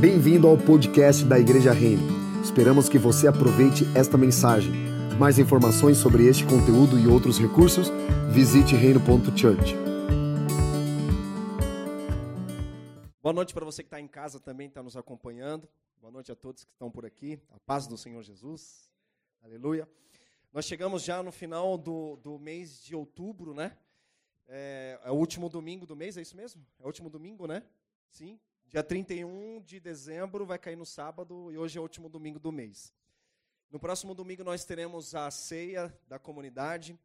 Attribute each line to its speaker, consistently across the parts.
Speaker 1: Bem-vindo ao podcast da Igreja Reino. Esperamos que você aproveite esta mensagem. Mais informações sobre este conteúdo e outros recursos, visite reino.church.
Speaker 2: Boa noite para você que está em casa também, está nos acompanhando. Boa noite a todos que estão por aqui. A paz do Senhor Jesus. Aleluia. Nós chegamos já no final do, do mês de outubro, né? É, é, o último domingo do mês, é isso mesmo? É o último domingo, né? Sim. Dia 31 de dezembro vai cair no sábado e hoje é o último domingo do mês. No próximo domingo nós teremos a ceia da comunidade.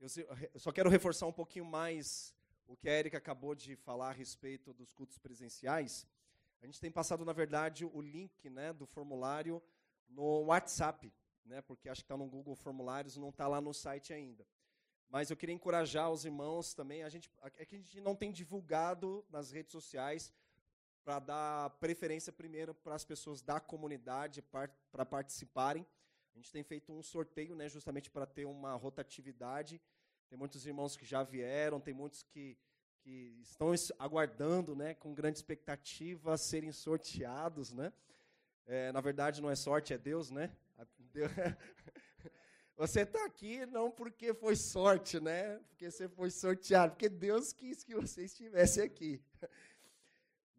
Speaker 2: Eu só quero reforçar um pouquinho mais o que a Erika acabou de falar a respeito dos cultos presenciais. A gente tem passado, na verdade, o link né, do formulário no WhatsApp, né, porque acho que está no Google Formulários, não está lá no site ainda. Mas eu queria encorajar os irmãos também. A gente, é que a gente não tem divulgado nas redes sociais para dar preferência primeiro para as pessoas da comunidade para participarem. A gente tem feito um sorteio, né, justamente para ter uma rotatividade. Tem muitos irmãos que já vieram, tem muitos que, que estão aguardando, né, com grande expectativa, serem sorteados, né? É, na verdade, não é sorte, é Deus, né? Você está aqui não porque foi sorte, né? Porque você foi sorteado, porque Deus quis que você estivesse aqui.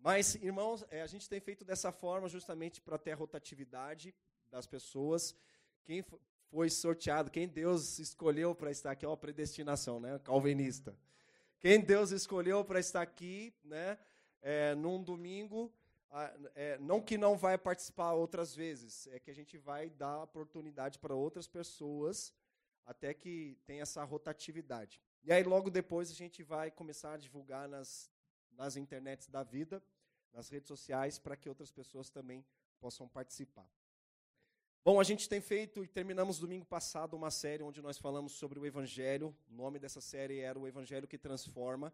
Speaker 2: Mas, irmãos, é, a gente tem feito dessa forma justamente para ter a rotatividade das pessoas. Quem foi sorteado, quem Deus escolheu para estar aqui, é uma predestinação, né? Calvinista. Quem Deus escolheu para estar aqui, né? É, num domingo, é, não que não vai participar outras vezes, é que a gente vai dar oportunidade para outras pessoas até que tenha essa rotatividade. E aí logo depois a gente vai começar a divulgar nas nas internets da vida, nas redes sociais, para que outras pessoas também possam participar. Bom, a gente tem feito e terminamos domingo passado uma série onde nós falamos sobre o Evangelho. O nome dessa série era O Evangelho que Transforma.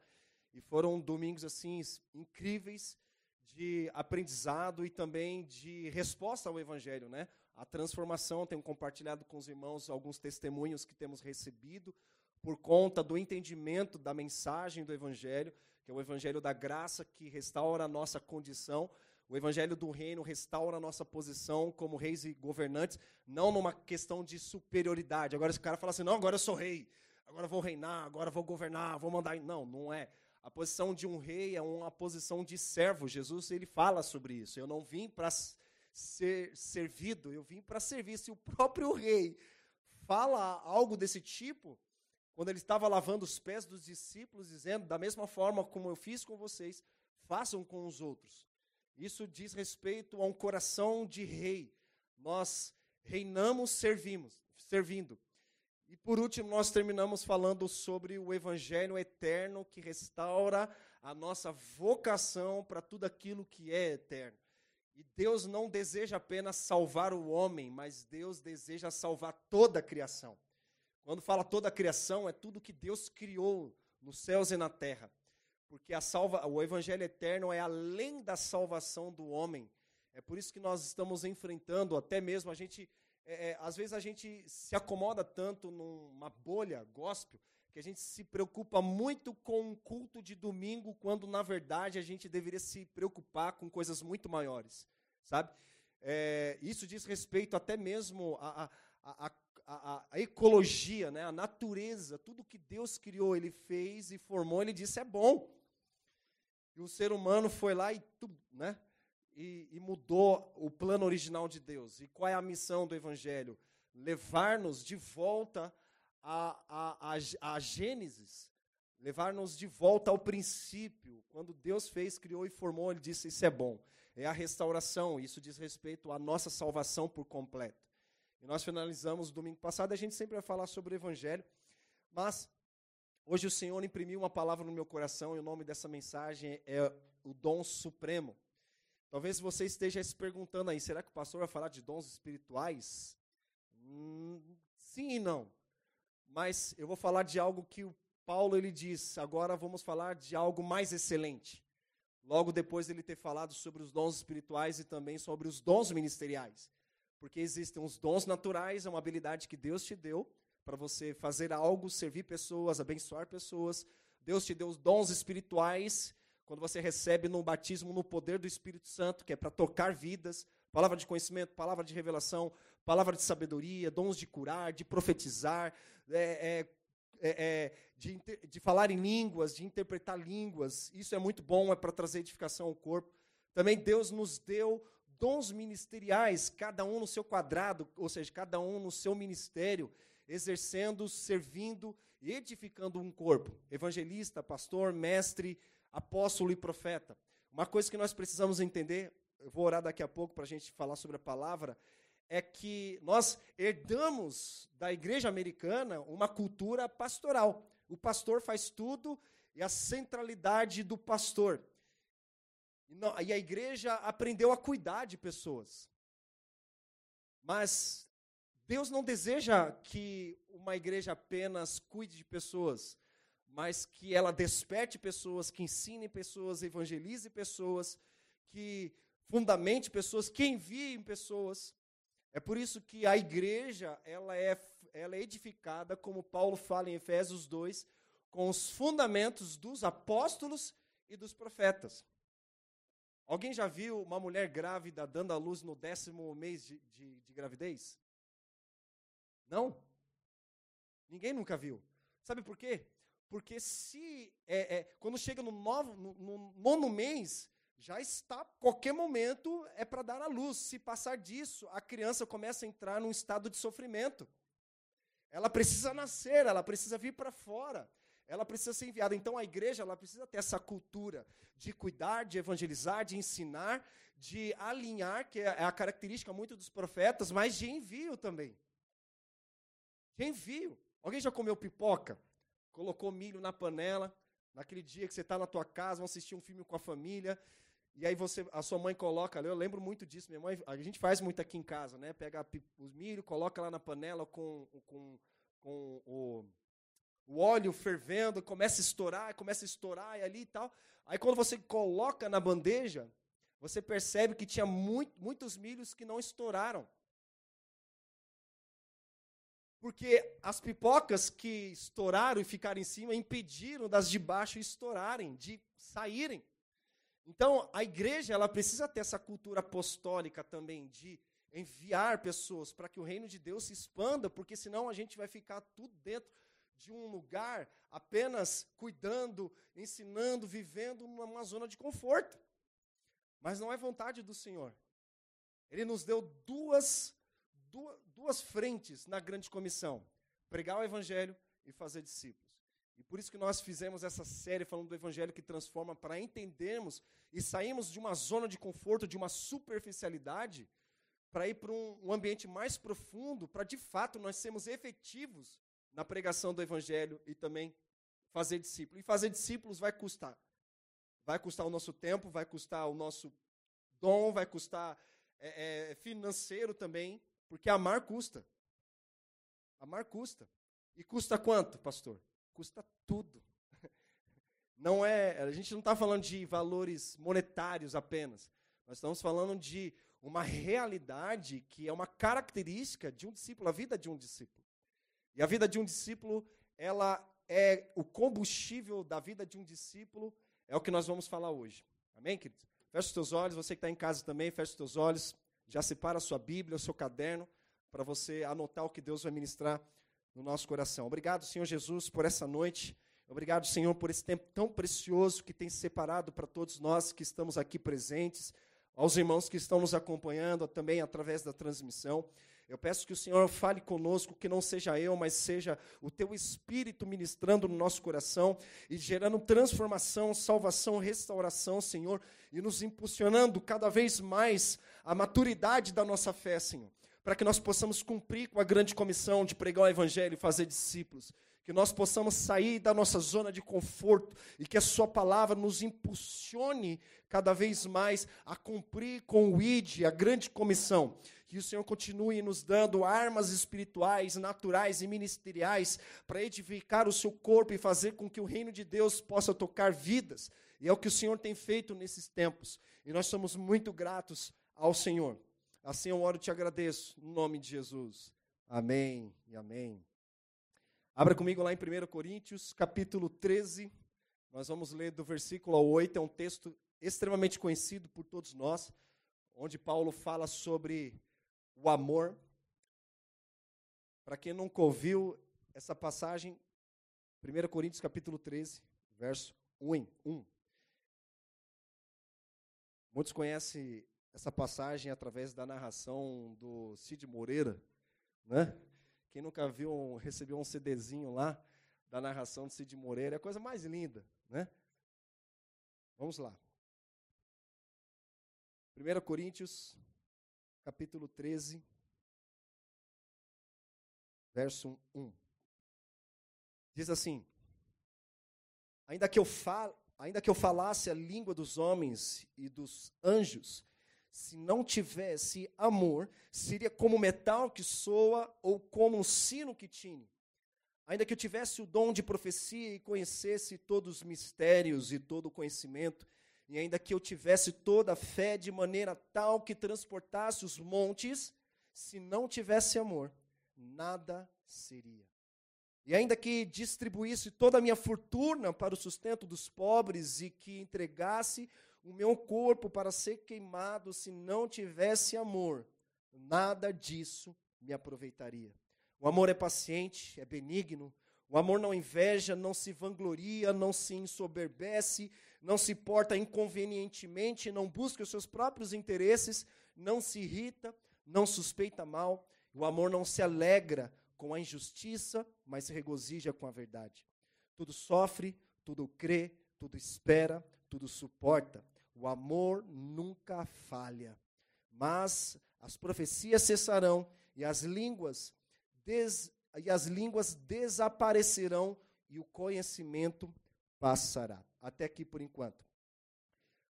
Speaker 2: E foram domingos assim incríveis de aprendizado e também de resposta ao Evangelho, né? A transformação, tenho compartilhado com os irmãos alguns testemunhos que temos recebido por conta do entendimento da mensagem do Evangelho que é o evangelho da graça que restaura a nossa condição. O evangelho do reino restaura a nossa posição como reis e governantes, não numa questão de superioridade. Agora esse cara fala assim: "Não, agora eu sou rei. Agora vou reinar, agora vou governar, vou mandar". Não, não é. A posição de um rei é uma posição de servo. Jesus ele fala sobre isso. Eu não vim para ser servido, eu vim para servir. Se o próprio rei fala algo desse tipo, quando ele estava lavando os pés dos discípulos, dizendo: Da mesma forma como eu fiz com vocês, façam com os outros. Isso diz respeito a um coração de rei. Nós reinamos, servimos, servindo. E por último, nós terminamos falando sobre o evangelho eterno que restaura a nossa vocação para tudo aquilo que é eterno. E Deus não deseja apenas salvar o homem, mas Deus deseja salvar toda a criação. Quando fala toda a criação, é tudo que Deus criou nos céus e na terra. Porque a salva, o evangelho eterno é além da salvação do homem. É por isso que nós estamos enfrentando, até mesmo a gente, é, é, às vezes a gente se acomoda tanto numa bolha gospel, que a gente se preocupa muito com um culto de domingo, quando na verdade a gente deveria se preocupar com coisas muito maiores, sabe? É, isso diz respeito até mesmo a, a, a a, a, ecologia, né, a natureza, tudo que Deus criou, Ele fez e formou, Ele disse é bom. E o ser humano foi lá e, né, e, e mudou o plano original de Deus. E qual é a missão do Evangelho? Levar-nos de volta a, a, a, Gênesis, levar-nos de volta ao princípio. Quando Deus fez, criou e formou, Ele disse: Isso é bom. É a restauração, isso diz respeito à nossa salvação por completo. E nós finalizamos domingo passado, a gente sempre vai falar sobre o Evangelho, mas hoje o Senhor imprimiu uma palavra no meu coração e o nome dessa mensagem é o dom supremo. Talvez você esteja se perguntando aí, será que o pastor vai falar de dons espirituais? Hum, sim e não. Mas eu vou falar de algo que o Paulo ele diz, agora vamos falar de algo mais excelente. Logo depois ele ter falado sobre os dons espirituais e também sobre os dons ministeriais. Porque existem os dons naturais, é uma habilidade que Deus te deu para você fazer algo, servir pessoas, abençoar pessoas. Deus te deu os dons espirituais quando você recebe no batismo no poder do Espírito Santo, que é para tocar vidas, palavra de conhecimento, palavra de revelação, palavra de sabedoria, dons de curar, de profetizar, é, é, é, é de, de falar em línguas, de interpretar línguas. Isso é muito bom, é para trazer edificação ao corpo. Também Deus nos deu dons ministeriais, cada um no seu quadrado, ou seja, cada um no seu ministério, exercendo, servindo e edificando um corpo. Evangelista, pastor, mestre, apóstolo e profeta. Uma coisa que nós precisamos entender, eu vou orar daqui a pouco para a gente falar sobre a palavra, é que nós herdamos da igreja americana uma cultura pastoral. O pastor faz tudo e a centralidade do pastor. E a igreja aprendeu a cuidar de pessoas. Mas Deus não deseja que uma igreja apenas cuide de pessoas, mas que ela desperte pessoas, que ensine pessoas, evangelize pessoas, que fundamente pessoas, que enviem pessoas. É por isso que a igreja ela é, ela é edificada, como Paulo fala em Efésios 2, com os fundamentos dos apóstolos e dos profetas. Alguém já viu uma mulher grávida dando à luz no décimo mês de, de, de gravidez? Não? Ninguém nunca viu. Sabe por quê? Porque se é, é, quando chega no, novo, no, no, nono mês, já está, qualquer momento é para dar à luz. Se passar disso, a criança começa a entrar num estado de sofrimento. Ela precisa nascer, ela precisa vir para fora, ela precisa ser enviada. Então a igreja ela precisa ter essa cultura de cuidar, de evangelizar, de ensinar, de alinhar, que é a característica muito dos profetas, mas de envio também. De envio. Alguém já comeu pipoca? Colocou milho na panela, naquele dia que você está na tua casa, vão assistir um filme com a família, e aí você, a sua mãe coloca, eu lembro muito disso, minha mãe, a gente faz muito aqui em casa, né? Pega os milho, coloca lá na panela com, com, com o, o óleo fervendo, começa a estourar, começa a estourar e ali e tal. Aí quando você coloca na bandeja, você percebe que tinha muito, muitos milhos que não estouraram. Porque as pipocas que estouraram e ficaram em cima impediram das de baixo estourarem, de saírem. Então, a igreja ela precisa ter essa cultura apostólica também de enviar pessoas para que o reino de Deus se expanda, porque senão a gente vai ficar tudo dentro de um lugar apenas cuidando, ensinando, vivendo numa zona de conforto. Mas não é vontade do Senhor. Ele nos deu duas duas, duas frentes na grande comissão: pregar o evangelho e fazer discípulos. E por isso que nós fizemos essa série falando do evangelho que transforma para entendermos e sairmos de uma zona de conforto, de uma superficialidade, para ir para um, um ambiente mais profundo, para de fato nós sermos efetivos na pregação do evangelho e também fazer discípulos. E fazer discípulos vai custar. Vai custar o nosso tempo, vai custar o nosso dom, vai custar é, é, financeiro também, porque amar custa. Amar custa. E custa quanto, pastor? Custa tudo. Não é, a gente não está falando de valores monetários apenas. Nós estamos falando de uma realidade que é uma característica de um discípulo, a vida de um discípulo. E a vida de um discípulo, ela é o combustível da vida de um discípulo, é o que nós vamos falar hoje. Amém, queridos? Feche os teus olhos, você que está em casa também, feche os teus olhos. Já separa a sua Bíblia, o seu caderno, para você anotar o que Deus vai ministrar no nosso coração. Obrigado, Senhor Jesus, por essa noite. Obrigado, Senhor, por esse tempo tão precioso que tem separado para todos nós que estamos aqui presentes, aos irmãos que estão nos acompanhando também através da transmissão. Eu peço que o Senhor fale conosco, que não seja eu, mas seja o teu Espírito ministrando no nosso coração e gerando transformação, salvação, restauração, Senhor, e nos impulsionando cada vez mais a maturidade da nossa fé, Senhor, para que nós possamos cumprir com a grande comissão de pregar o Evangelho e fazer discípulos. Que nós possamos sair da nossa zona de conforto e que a Sua palavra nos impulsione cada vez mais a cumprir com o ID, a grande comissão. Que o Senhor continue nos dando armas espirituais, naturais e ministeriais para edificar o seu corpo e fazer com que o reino de Deus possa tocar vidas. E é o que o Senhor tem feito nesses tempos. E nós somos muito gratos ao Senhor. Assim eu oro e te agradeço, no nome de Jesus. Amém e amém. Abra comigo lá em 1 Coríntios, capítulo 13. Nós vamos ler do versículo 8, é um texto extremamente conhecido por todos nós, onde Paulo fala sobre o amor. Para quem nunca ouviu essa passagem, 1 Coríntios capítulo 13, verso 1. 1. Muitos conhecem essa passagem através da narração do Cid Moreira, né? Quem nunca viu, recebeu um CDzinho lá da narração do Cid Moreira, é a coisa mais linda, né? Vamos lá. 1 Coríntios, capítulo 13, verso 1. Diz assim: Ainda que eu fale, ainda que eu falasse a língua dos homens e dos anjos, se não tivesse amor, seria como metal que soa ou como um sino que tine. Ainda que eu tivesse o dom de profecia e conhecesse todos os mistérios e todo o conhecimento, e ainda que eu tivesse toda a fé de maneira tal que transportasse os montes, se não tivesse amor, nada seria. E ainda que distribuísse toda a minha fortuna para o sustento dos pobres e que entregasse o meu corpo para ser queimado, se não tivesse amor, nada disso me aproveitaria. O amor é paciente, é benigno. O amor não inveja, não se vangloria, não se ensoberbece, não se porta inconvenientemente, não busca os seus próprios interesses, não se irrita, não suspeita mal. O amor não se alegra com a injustiça, mas se regozija com a verdade. Tudo sofre, tudo crê, tudo espera, tudo suporta. O amor nunca falha. Mas as profecias cessarão e as línguas des, e as línguas desaparecerão e o conhecimento passará. Até aqui por enquanto.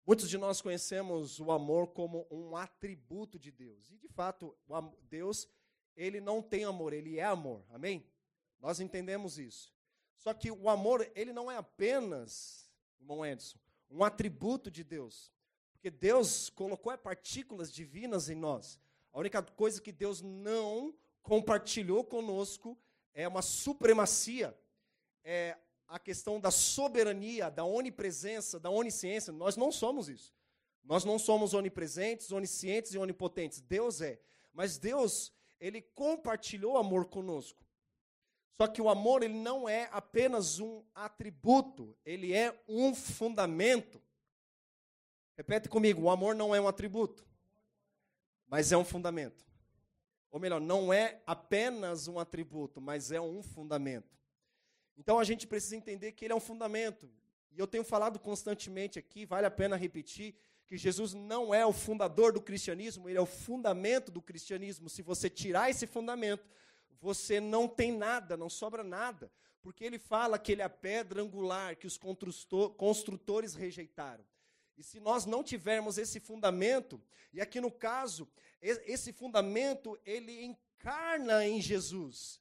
Speaker 2: Muitos de nós conhecemos o amor como um atributo de Deus. E de fato, Deus, ele não tem amor, ele é amor. Amém? Nós entendemos isso. Só que o amor, ele não é apenas, irmão Edson, um atributo de Deus. Porque Deus colocou partículas divinas em nós. A única coisa que Deus não compartilhou conosco é uma supremacia, é a questão da soberania, da onipresença, da onisciência. Nós não somos isso. Nós não somos onipresentes, oniscientes e onipotentes. Deus é. Mas Deus, ele compartilhou amor conosco. Só que o amor ele não é apenas um atributo, ele é um fundamento. Repete comigo, o amor não é um atributo, mas é um fundamento. Ou melhor, não é apenas um atributo, mas é um fundamento. Então a gente precisa entender que ele é um fundamento. E eu tenho falado constantemente aqui, vale a pena repetir, que Jesus não é o fundador do cristianismo, ele é o fundamento do cristianismo. Se você tirar esse fundamento, você não tem nada, não sobra nada. Porque ele fala que ele é a pedra angular que os construtores rejeitaram. E se nós não tivermos esse fundamento, e aqui no caso, esse fundamento, ele encarna em Jesus.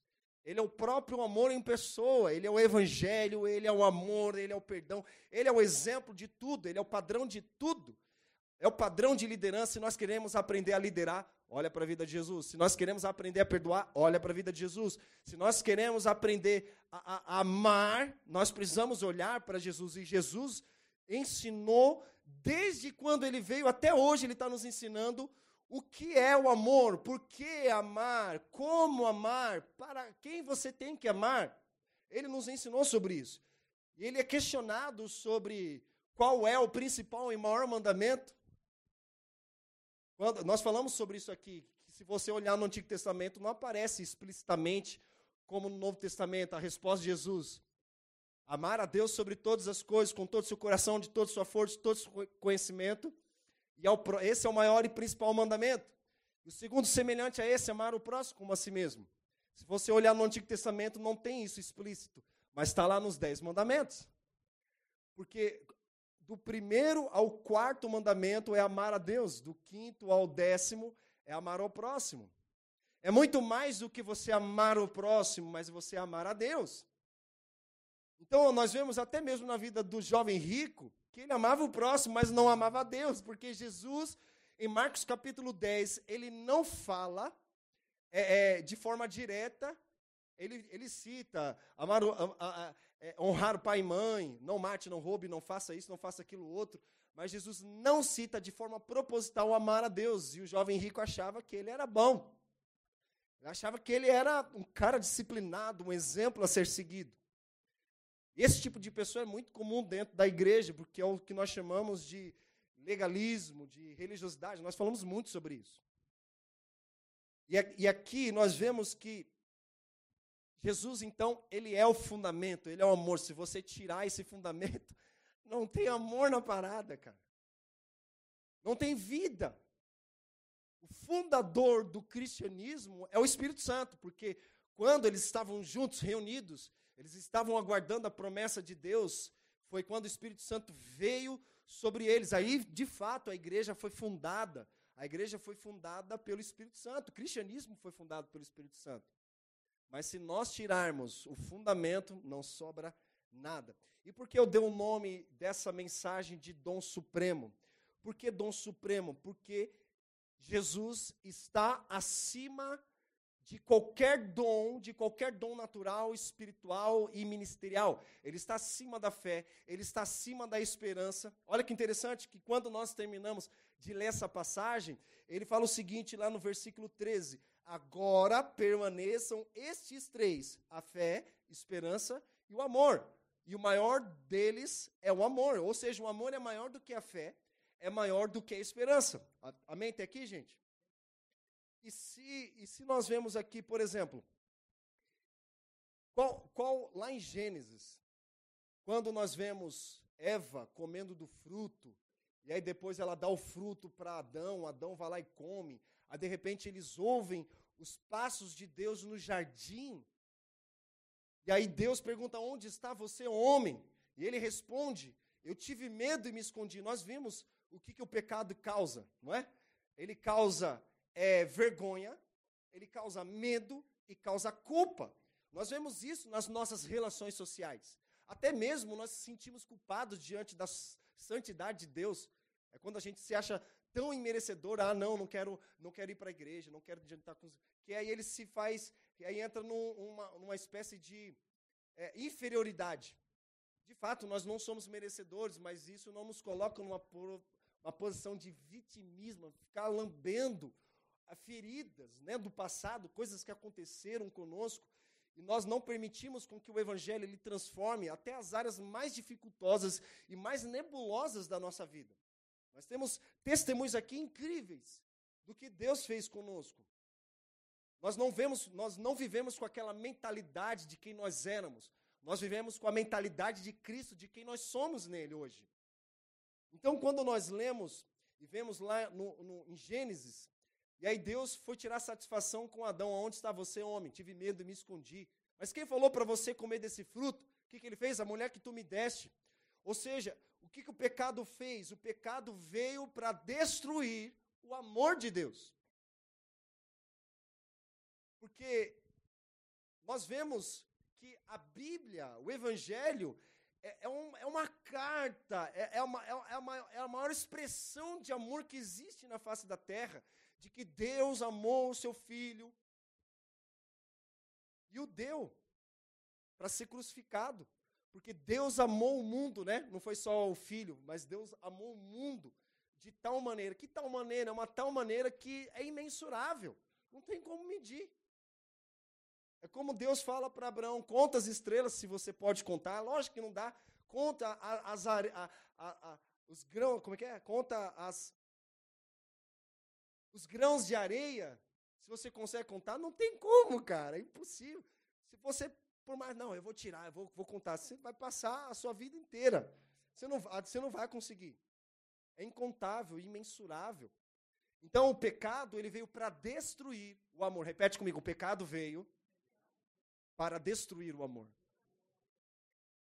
Speaker 2: Ele é o próprio amor em pessoa, ele é o evangelho, ele é o amor, ele é o perdão, ele é o exemplo de tudo, ele é o padrão de tudo. É o padrão de liderança. Se nós queremos aprender a liderar, olha para a vida de Jesus. Se nós queremos aprender a perdoar, olha para a vida de Jesus. Se nós queremos aprender a, a, a amar, nós precisamos olhar para Jesus. E Jesus ensinou desde quando ele veio até hoje, ele está nos ensinando o que é o amor, por que amar, como amar, para quem você tem que amar. Ele nos ensinou sobre isso. E ele é questionado sobre qual é o principal e maior mandamento. Quando nós falamos sobre isso aqui, se você olhar no Antigo Testamento, não aparece explicitamente como no Novo Testamento a resposta de Jesus. Amar a Deus sobre todas as coisas, com todo o seu coração, de toda sua força, de todo o seu conhecimento. E esse é o maior e principal mandamento. O segundo, semelhante a esse, amar o próximo como a si mesmo. Se você olhar no Antigo Testamento, não tem isso explícito, mas está lá nos dez mandamentos. Porque do primeiro ao quarto mandamento é amar a Deus, do quinto ao décimo é amar ao próximo. É muito mais do que você amar o próximo, mas você amar a Deus. Então, nós vemos até mesmo na vida do jovem rico que ele amava o próximo, mas não amava a Deus, porque Jesus, em Marcos capítulo 10, ele não fala é, é, de forma direta ele, ele cita amar, a, a, a, é, honrar o pai e mãe, não mate, não roube, não faça isso, não faça aquilo outro. Mas Jesus não cita de forma proposital amar a Deus. E o jovem rico achava que ele era bom. Ele achava que ele era um cara disciplinado, um exemplo a ser seguido. Esse tipo de pessoa é muito comum dentro da igreja, porque é o que nós chamamos de legalismo, de religiosidade. Nós falamos muito sobre isso. E aqui nós vemos que Jesus, então, ele é o fundamento, ele é o amor. Se você tirar esse fundamento, não tem amor na parada, cara. Não tem vida. O fundador do cristianismo é o Espírito Santo, porque quando eles estavam juntos, reunidos, eles estavam aguardando a promessa de Deus. Foi quando o Espírito Santo veio sobre eles. Aí, de fato, a igreja foi fundada. A igreja foi fundada pelo Espírito Santo. O cristianismo foi fundado pelo Espírito Santo. Mas se nós tirarmos o fundamento, não sobra nada. E por que eu dei o nome dessa mensagem de dom supremo? Por que dom supremo? Porque Jesus está acima de qualquer dom, de qualquer dom natural, espiritual e ministerial. Ele está acima da fé, ele está acima da esperança. Olha que interessante que quando nós terminamos de ler essa passagem, ele fala o seguinte lá no versículo 13: Agora permaneçam estes três: a fé, esperança e o amor. E o maior deles é o amor, ou seja, o amor é maior do que a fé, é maior do que a esperança. Amém? Até aqui, gente? E se, e se nós vemos aqui, por exemplo, qual, qual lá em Gênesis, quando nós vemos Eva comendo do fruto, e aí depois ela dá o fruto para Adão, Adão vai lá e come, aí de repente eles ouvem os passos de Deus no jardim, e aí Deus pergunta: Onde está você, homem? E ele responde: Eu tive medo e me escondi. Nós vimos o que, que o pecado causa, não é? Ele causa é, vergonha, ele causa medo e causa culpa. Nós vemos isso nas nossas relações sociais. Até mesmo nós nos sentimos culpados diante da santidade de Deus. É quando a gente se acha tão imerecedor, ah, não, não quero, não quero ir para a igreja, não quero adiantar com que aí ele se faz, aí entra numa, numa espécie de é, inferioridade. De fato, nós não somos merecedores, mas isso não nos coloca numa uma posição de vitimismo, ficar lambendo feridas né, do passado, coisas que aconteceram conosco, e nós não permitimos com que o Evangelho ele transforme até as áreas mais dificultosas e mais nebulosas da nossa vida. Nós temos testemunhos aqui incríveis do que Deus fez conosco. Nós não, vemos, nós não vivemos com aquela mentalidade de quem nós éramos. Nós vivemos com a mentalidade de Cristo, de quem nós somos nele hoje. Então, quando nós lemos e vemos lá no, no, em Gênesis, e aí Deus foi tirar satisfação com Adão: Onde está você, homem? Tive medo e me escondi. Mas quem falou para você comer desse fruto? O que, que ele fez? A mulher que tu me deste. Ou seja, o que, que o pecado fez? O pecado veio para destruir o amor de Deus. Porque nós vemos que a Bíblia, o Evangelho, é, é, um, é uma carta, é, é, uma, é, é, uma, é a maior expressão de amor que existe na face da terra, de que Deus amou o seu filho e o deu para ser crucificado. Porque Deus amou o mundo, né? Não foi só o filho, mas Deus amou o mundo de tal maneira. Que tal maneira? É uma tal maneira que é imensurável. Não tem como medir. É como Deus fala para Abraão: conta as estrelas se você pode contar. Lógico que não dá. Conta as, a, a, a, os grãos, como é que é? Conta as, os grãos de areia. Se você consegue contar, não tem como, cara. É impossível. Se você, por mais, não, eu vou tirar, eu vou, vou contar. Você vai passar a sua vida inteira. Você não, você não vai conseguir. É incontável, imensurável. Então, o pecado, ele veio para destruir o amor. Repete comigo: o pecado veio para destruir o amor.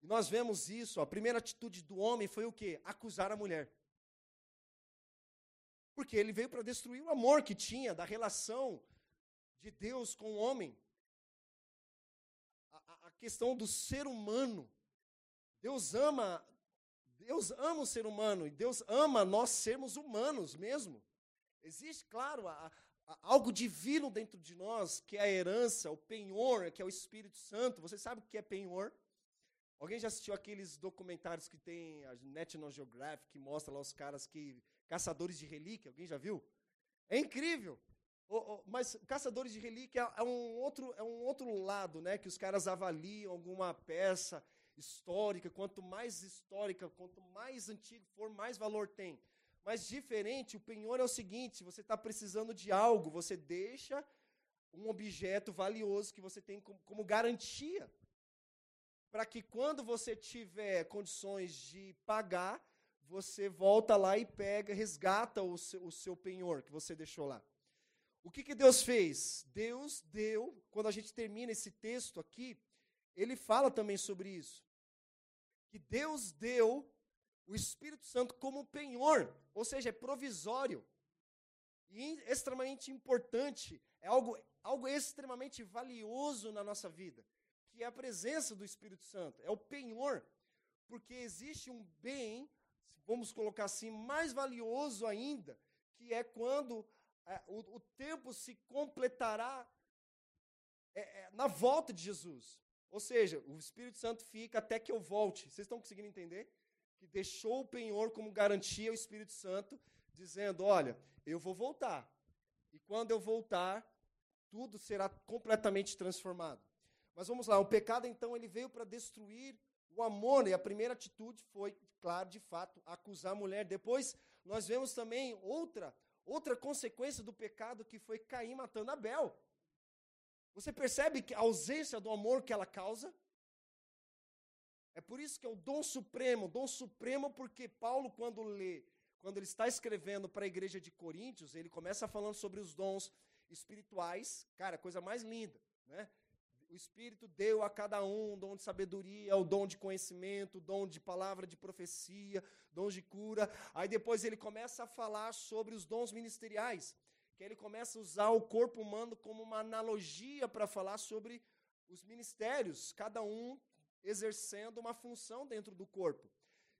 Speaker 2: E nós vemos isso, a primeira atitude do homem foi o quê? Acusar a mulher. Porque ele veio para destruir o amor que tinha da relação de Deus com o homem. A, a, questão do ser humano. Deus ama, Deus ama o ser humano e Deus ama nós sermos humanos mesmo. Existe, claro, a, algo divino dentro de nós, que é a herança, o penhor, que é o Espírito Santo. Você sabe o que é penhor? Alguém já assistiu aqueles documentários que tem a National Geographic, que mostra lá os caras que. Caçadores de relíquia? Alguém já viu? É incrível. Mas caçadores de relíquia é um, outro, é um outro lado, né? Que os caras avaliam alguma peça histórica. Quanto mais histórica, quanto mais antigo for, mais valor tem. Mas diferente, o penhor é o seguinte: você está precisando de algo, você deixa um objeto valioso que você tem como, como garantia para que quando você tiver condições de pagar, você volta lá e pega, resgata o seu, o seu penhor que você deixou lá. O que, que Deus fez? Deus deu, quando a gente termina esse texto aqui, ele fala também sobre isso. Que Deus deu o Espírito Santo como penhor, ou seja, é provisório. E extremamente importante, é algo, algo extremamente valioso na nossa vida que é a presença do Espírito Santo, é o penhor, porque existe um bem, vamos colocar assim, mais valioso ainda, que é quando é, o, o, tempo se completará é, é, na volta de Jesus. Ou seja, o Espírito Santo fica até que eu volte. Vocês estão conseguindo entender? Que deixou o penhor como garantia ao Espírito Santo, dizendo: Olha, eu vou voltar. E quando eu voltar, tudo será completamente transformado. Mas vamos lá, o pecado então ele veio para destruir o amor, e a primeira atitude foi, claro, de fato, acusar a mulher. Depois nós vemos também outra outra consequência do pecado que foi Caim matando Abel. Você percebe que a ausência do amor que ela causa? É por isso que é o dom supremo, dom supremo porque Paulo quando lê, quando ele está escrevendo para a igreja de Coríntios, ele começa falando sobre os dons espirituais, cara, coisa mais linda, né? O Espírito deu a cada um o dom de sabedoria, o dom de conhecimento, o dom de palavra de profecia, dons de cura. Aí depois ele começa a falar sobre os dons ministeriais, que ele começa a usar o corpo humano como uma analogia para falar sobre os ministérios, cada um exercendo uma função dentro do corpo.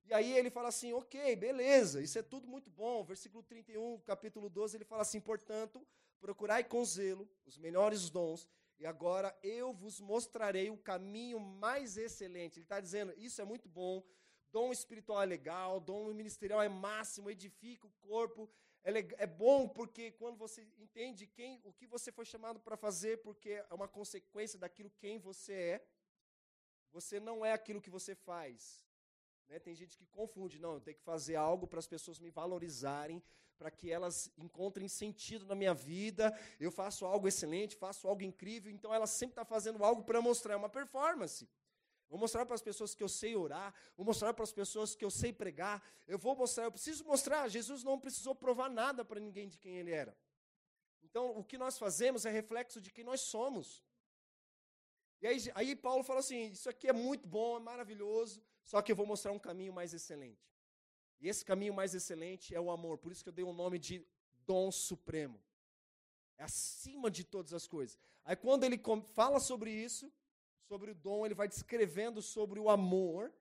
Speaker 2: E aí ele fala assim: ok, beleza, isso é tudo muito bom. Versículo 31, capítulo 12, ele fala assim: portanto, procurai com zelo os melhores dons e agora eu vos mostrarei o caminho mais excelente. Ele está dizendo: isso é muito bom, dom espiritual é legal, dom ministerial é máximo, edifica o corpo. É, é bom porque quando você entende quem, o que você foi chamado para fazer, porque é uma consequência daquilo quem você é, você não é aquilo que você faz. Né? Tem gente que confunde, não, eu tenho que fazer algo para as pessoas me valorizarem, para que elas encontrem sentido na minha vida. Eu faço algo excelente, faço algo incrível, então ela sempre está fazendo algo para mostrar uma performance. Vou mostrar para as pessoas que eu sei orar, vou mostrar para as pessoas que eu sei pregar, eu vou mostrar, eu preciso mostrar. Jesus não precisou provar nada para ninguém de quem ele era. Então, o que nós fazemos é reflexo de quem nós somos. E aí, aí Paulo fala assim: Isso aqui é muito bom, é maravilhoso, só que eu vou mostrar um caminho mais excelente. E esse caminho mais excelente é o amor. Por isso que eu dei o nome de dom supremo. É acima de todas as coisas. Aí quando ele fala sobre isso, sobre o dom, ele vai descrevendo sobre o amor.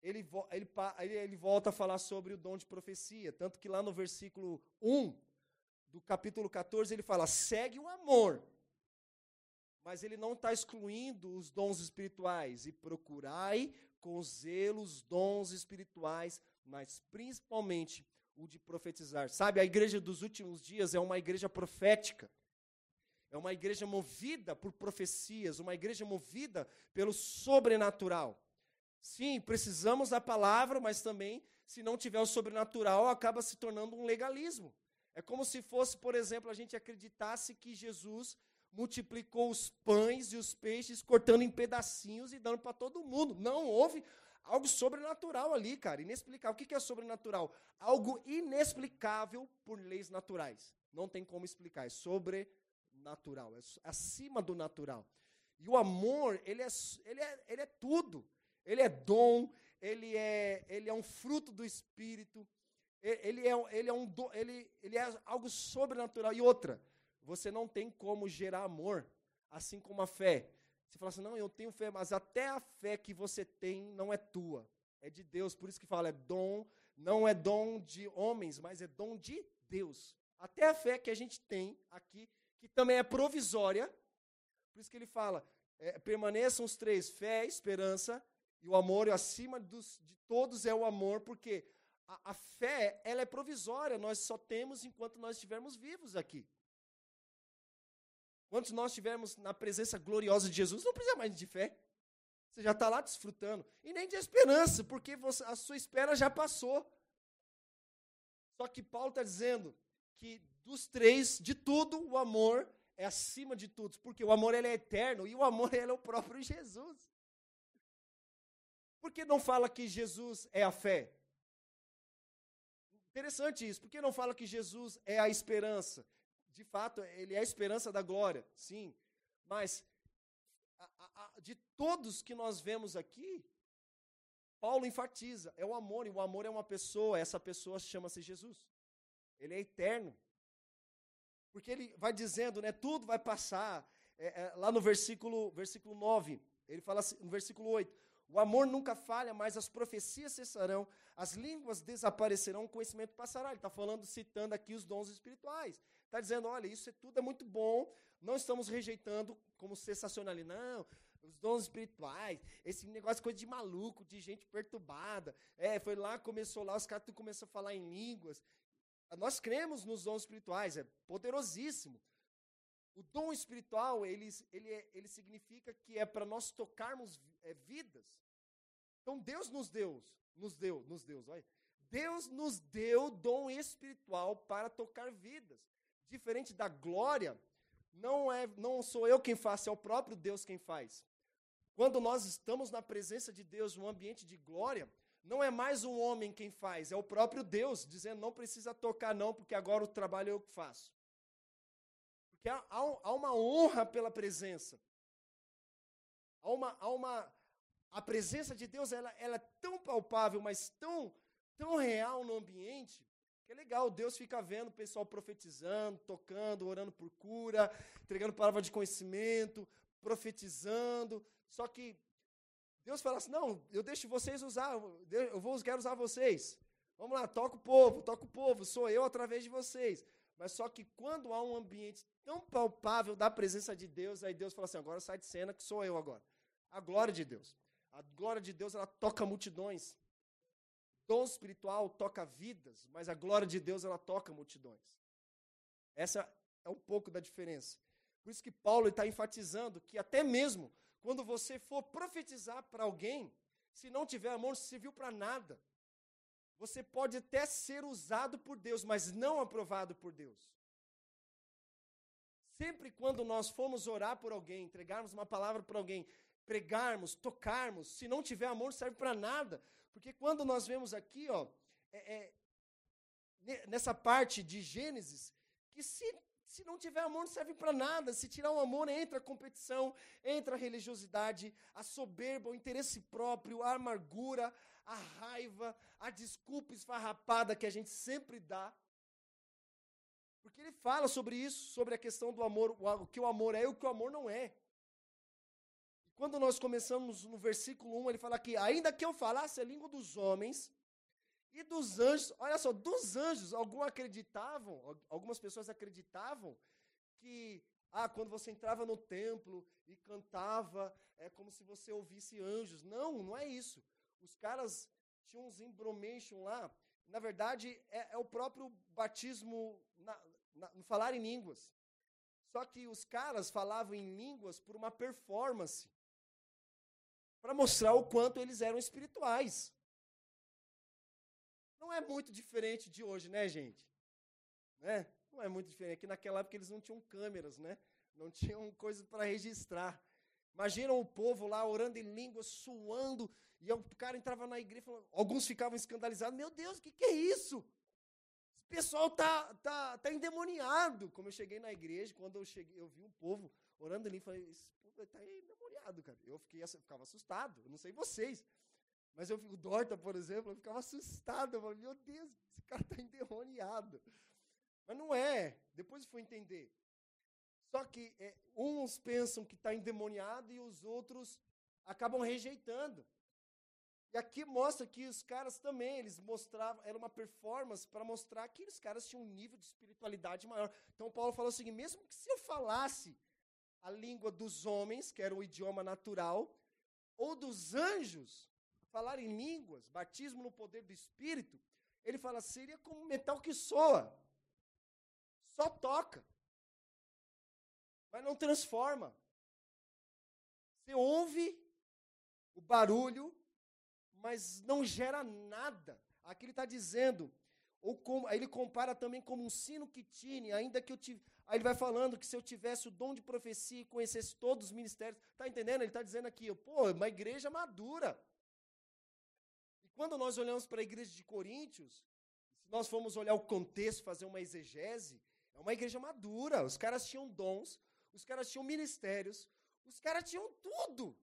Speaker 2: Ele, ele, ele volta a falar sobre o dom de profecia. Tanto que lá no versículo 1 do capítulo 14 ele fala: segue o amor. Mas ele não está excluindo os dons espirituais. E procurai com zelo os dons espirituais, mas principalmente o de profetizar. Sabe, a igreja dos últimos dias é uma igreja profética. É uma igreja movida por profecias, uma igreja movida pelo sobrenatural. Sim, precisamos da palavra, mas também, se não tiver o sobrenatural, acaba se tornando um legalismo. É como se fosse, por exemplo, a gente acreditasse que Jesus multiplicou os pães e os peixes, cortando em pedacinhos e dando para todo mundo. Não houve algo sobrenatural ali, cara, inexplicável. O que é sobrenatural? Algo inexplicável por leis naturais. Não tem como explicar, é sobrenatural, é acima do natural. E o amor, ele é, ele é, ele é tudo. Ele é dom, ele é, ele é um fruto do Espírito, ele é, ele, é um, ele, ele é algo sobrenatural. E outra, você não tem como gerar amor, assim como a fé. Você fala assim, não, eu tenho fé, mas até a fé que você tem não é tua, é de Deus. Por isso que fala, é dom, não é dom de homens, mas é dom de Deus. Até a fé que a gente tem aqui, que também é provisória. Por isso que ele fala: é, permaneçam os três: fé, esperança e o amor. E acima dos, de todos é o amor, porque a, a fé ela é provisória. Nós só temos enquanto nós estivermos vivos aqui. Quando nós estivermos na presença gloriosa de Jesus, não precisa mais de fé. Você já está lá desfrutando. E nem de esperança, porque você, a sua espera já passou. Só que Paulo está dizendo que dos três, de tudo, o amor é acima de tudo. Porque o amor ele é eterno e o amor ele é o próprio Jesus. Por que não fala que Jesus é a fé? Interessante isso. Por que não fala que Jesus é a esperança? De fato, ele é a esperança da glória, sim. Mas a, a, de todos que nós vemos aqui, Paulo enfatiza, é o amor, e o amor é uma pessoa, essa pessoa chama-se Jesus. Ele é eterno. Porque ele vai dizendo, né, tudo vai passar. É, é, lá no versículo, versículo 9, ele fala assim, no versículo 8, o amor nunca falha, mas as profecias cessarão, as línguas desaparecerão, o conhecimento passará. Ele está falando, citando aqui os dons espirituais. Está dizendo, olha, isso é tudo é muito bom, não estamos rejeitando como sensacionalismo, não, os dons espirituais, esse negócio coisa de maluco, de gente perturbada. É, foi lá, começou lá, os caras começam a falar em línguas. Nós cremos nos dons espirituais, é poderosíssimo. O dom espiritual, ele, ele, é, ele significa que é para nós tocarmos é, vidas. Então Deus nos deu, nos deu, nos deu, olha. Deus nos deu dom espiritual para tocar vidas diferente da glória, não é, não sou eu quem faço, é o próprio Deus quem faz. Quando nós estamos na presença de Deus, num ambiente de glória, não é mais um homem quem faz, é o próprio Deus dizendo não precisa tocar não, porque agora o trabalho é eu que faço. Porque há, há uma honra pela presença. Há uma, há uma a presença de Deus ela, ela é tão palpável, mas tão tão real no ambiente que é legal, Deus fica vendo o pessoal profetizando, tocando, orando por cura, entregando palavra de conhecimento, profetizando. Só que Deus fala assim: não, eu deixo vocês usar, eu vou, quero usar vocês. Vamos lá, toca o povo, toca o povo, sou eu através de vocês. Mas só que quando há um ambiente tão palpável da presença de Deus, aí Deus fala assim: agora sai de cena que sou eu agora. A glória de Deus. A glória de Deus, ela toca multidões dom espiritual toca vidas, mas a glória de Deus ela toca multidões. Essa é um pouco da diferença. Por isso que Paulo está enfatizando que até mesmo quando você for profetizar para alguém, se não tiver amor, serviu para nada. Você pode até ser usado por Deus, mas não aprovado por Deus. Sempre quando nós formos orar por alguém, entregarmos uma palavra para alguém, pregarmos, tocarmos, se não tiver amor, não serve para nada. Porque quando nós vemos aqui, ó, é, é, nessa parte de Gênesis, que se, se não tiver amor não serve para nada. Se tirar o amor, entra a competição, entra a religiosidade, a soberba, o interesse próprio, a amargura, a raiva, a desculpa esfarrapada que a gente sempre dá. Porque ele fala sobre isso, sobre a questão do amor, o que o amor é e o que o amor não é. Quando nós começamos no versículo 1, ele fala que, ainda que eu falasse a língua dos homens e dos anjos, olha só, dos anjos, alguns acreditavam, algumas pessoas acreditavam que, ah, quando você entrava no templo e cantava, é como se você ouvisse anjos. Não, não é isso. Os caras tinham uns embromation lá, na verdade, é, é o próprio batismo na, na, no falar em línguas. Só que os caras falavam em línguas por uma performance para mostrar o quanto eles eram espirituais. Não é muito diferente de hoje, né, gente? Né? Não é muito diferente. Aqui naquela época eles não tinham câmeras, né? Não tinham coisas para registrar. Imagina o povo lá orando em línguas, suando, e o cara entrava na igreja, falando, alguns ficavam escandalizados. Meu Deus, o que, que é isso? Esse pessoal tá, tá, tá endemoniado. Como eu cheguei na igreja, quando eu cheguei, eu vi um povo orando ali, falei, esse povo está endemoniado, cara. Eu fiquei, eu ficava assustado, eu não sei vocês. Mas eu, o Dorta, por exemplo, eu ficava assustado. Eu falei, meu Deus, esse cara está endemoniado. Mas não é. Depois eu fui entender. Só que é, uns pensam que está endemoniado e os outros acabam rejeitando. E aqui mostra que os caras também, eles mostravam, era uma performance para mostrar que os caras tinham um nível de espiritualidade maior. Então Paulo falou o seguinte: mesmo que se eu falasse a língua dos homens, que era o idioma natural, ou dos anjos, falar em línguas, batismo no poder do Espírito, ele fala, seria como metal que soa. Só toca. Mas não transforma. Você ouve o barulho, mas não gera nada. Aqui ele está dizendo, ou como, ele compara também como um sino que tine, ainda que eu tive. Aí ele vai falando que se eu tivesse o dom de profecia e conhecesse todos os ministérios. Está entendendo? Ele está dizendo aqui, pô, uma igreja madura. E quando nós olhamos para a igreja de Coríntios, se nós formos olhar o contexto, fazer uma exegese, é uma igreja madura. Os caras tinham dons, os caras tinham ministérios, os caras tinham tudo.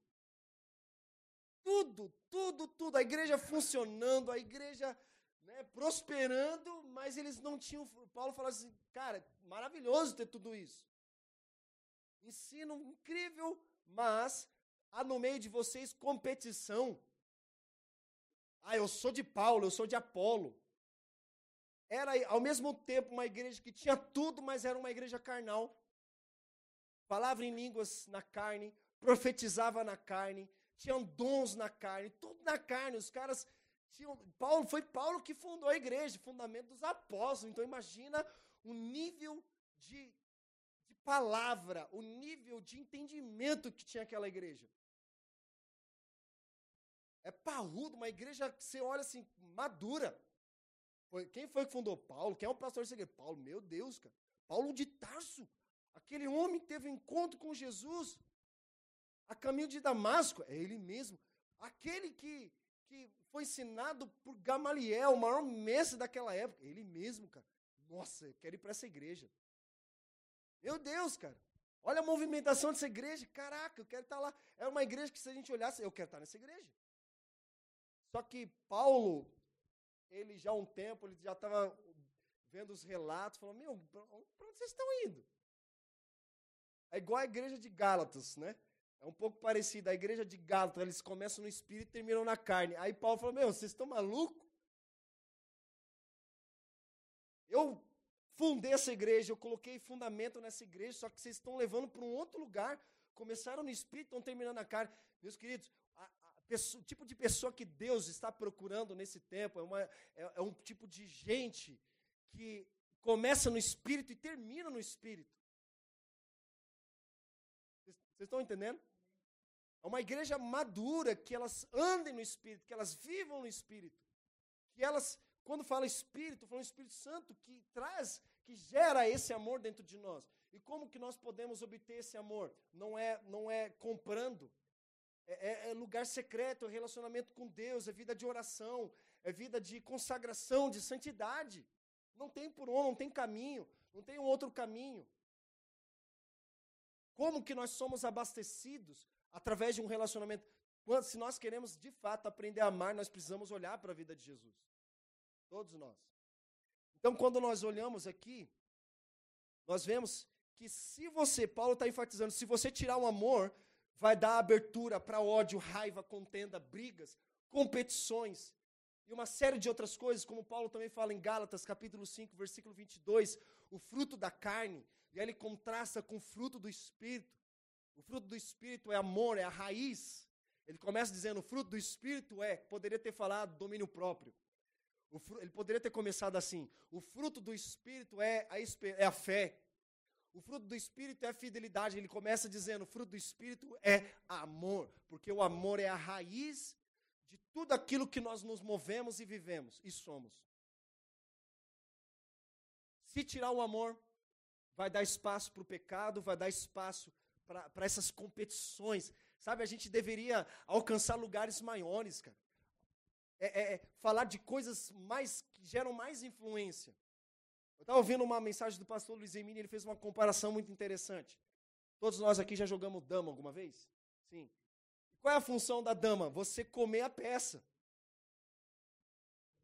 Speaker 2: Tudo, tudo, tudo. A igreja funcionando, a igreja né, prosperando, mas eles não tinham. Paulo fala assim, cara, maravilhoso ter tudo isso. Ensino incrível, mas há no meio de vocês competição. Ah, eu sou de Paulo, eu sou de Apolo. Era ao mesmo tempo uma igreja que tinha tudo, mas era uma igreja carnal. Falava em línguas na carne, profetizava na carne, tinham dons na carne, tudo na carne. Os caras. Paulo, foi Paulo que fundou a igreja, fundamento dos apóstolos. Então imagina o nível de, de palavra, o nível de entendimento que tinha aquela igreja. É parrudo, uma igreja que você olha assim, madura. Quem foi que fundou Paulo? Quem é o pastor dessa igreja? Paulo, meu Deus, cara. Paulo de Tarso. Aquele homem teve um encontro com Jesus a caminho de Damasco. É ele mesmo. Aquele que, que foi ensinado por Gamaliel, o maior mestre daquela época. Ele mesmo, cara. Nossa, eu quero ir para essa igreja. Meu Deus, cara. Olha a movimentação dessa igreja. Caraca, eu quero estar lá. É uma igreja que, se a gente olhasse, eu quero estar nessa igreja. Só que Paulo, ele já há um tempo, ele já estava vendo os relatos, falou: Meu, para onde vocês estão indo? É igual a igreja de Gálatas, né? É um pouco parecido. A igreja de Gálatas, eles começam no espírito e terminam na carne. Aí Paulo falou: Meu, vocês estão malucos? Eu fundei essa igreja, eu coloquei fundamento nessa igreja, só que vocês estão levando para um outro lugar. Começaram no espírito, estão terminando na carne. Meus queridos, a, a o tipo de pessoa que Deus está procurando nesse tempo é, uma, é, é um tipo de gente que começa no espírito e termina no espírito. Vocês estão entendendo? É uma igreja madura, que elas andem no Espírito, que elas vivam no Espírito. Que elas, quando fala Espírito, fala Espírito Santo, que traz, que gera esse amor dentro de nós. E como que nós podemos obter esse amor? Não é, não é comprando. É, é, é lugar secreto, é relacionamento com Deus, é vida de oração, é vida de consagração, de santidade. Não tem por onde, não tem caminho, não tem um outro caminho. Como que nós somos abastecidos? Através de um relacionamento. Se nós queremos de fato aprender a amar, nós precisamos olhar para a vida de Jesus. Todos nós. Então, quando nós olhamos aqui, nós vemos que se você, Paulo está enfatizando, se você tirar o amor, vai dar abertura para ódio, raiva, contenda, brigas, competições e uma série de outras coisas, como Paulo também fala em Gálatas, capítulo 5, versículo 22, o fruto da carne, e aí ele contrasta com o fruto do Espírito. O fruto do Espírito é amor, é a raiz. Ele começa dizendo: o fruto do Espírito é, poderia ter falado domínio próprio. ele poderia ter começado assim: o fruto do Espírito é a, é a fé. O fruto do Espírito é a fidelidade. Ele começa dizendo: o fruto do Espírito é amor, porque o amor é a raiz de tudo aquilo que nós nos movemos e vivemos e somos. Se tirar o amor, vai dar espaço para o pecado, vai dar espaço para essas competições. Sabe, a gente deveria alcançar lugares maiores, cara. É, é, é, falar de coisas mais que geram mais influência. Eu estava ouvindo uma mensagem do pastor Luiz Emílio, ele fez uma comparação muito interessante. Todos nós aqui já jogamos dama alguma vez? Sim. Qual é a função da dama? Você comer a peça.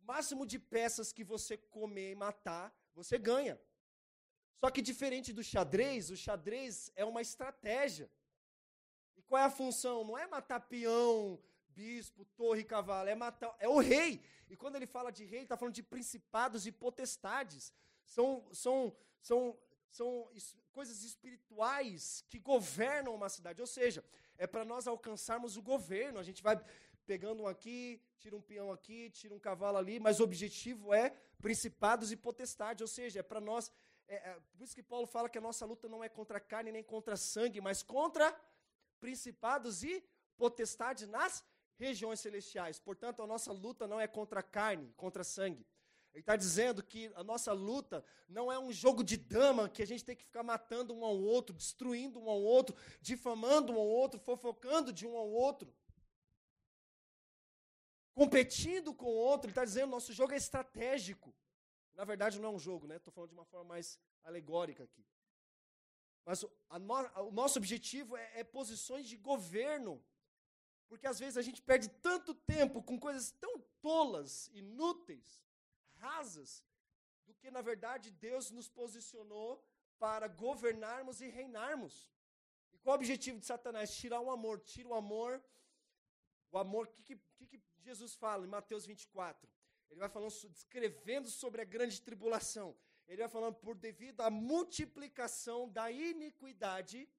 Speaker 2: O máximo de peças que você comer e matar, você ganha. Só que diferente do xadrez, o xadrez é uma estratégia. E qual é a função? Não é matar peão, bispo, torre cavalo, é matar, é o rei. E quando ele fala de rei, ele está falando de principados e potestades. São, são, são, são coisas espirituais que governam uma cidade. Ou seja, é para nós alcançarmos o governo. A gente vai pegando um aqui, tira um peão aqui, tira um cavalo ali, mas o objetivo é principados e potestades. Ou seja, é para nós. É, é, por isso que Paulo fala que a nossa luta não é contra carne nem contra sangue, mas contra principados e potestades nas regiões celestiais. Portanto, a nossa luta não é contra carne, contra sangue. Ele está dizendo que a nossa luta não é um jogo de dama que a gente tem que ficar matando um ao outro, destruindo um ao outro, difamando um ao outro, fofocando de um ao outro, competindo com o outro. Ele está dizendo que nosso jogo é estratégico. Na verdade, não é um jogo, né? Estou falando de uma forma mais alegórica aqui. Mas no, o nosso objetivo é, é posições de governo. Porque às vezes a gente perde tanto tempo com coisas tão tolas, inúteis, rasas, do que na verdade Deus nos posicionou para governarmos e reinarmos. E qual o objetivo de Satanás? Tirar o amor. Tira o amor. O amor, o que, que, que, Jesus fala em Mateus 24? Ele vai falando, descrevendo sobre a grande tribulação. Ele vai falando, por devido à multiplicação da iniquidade.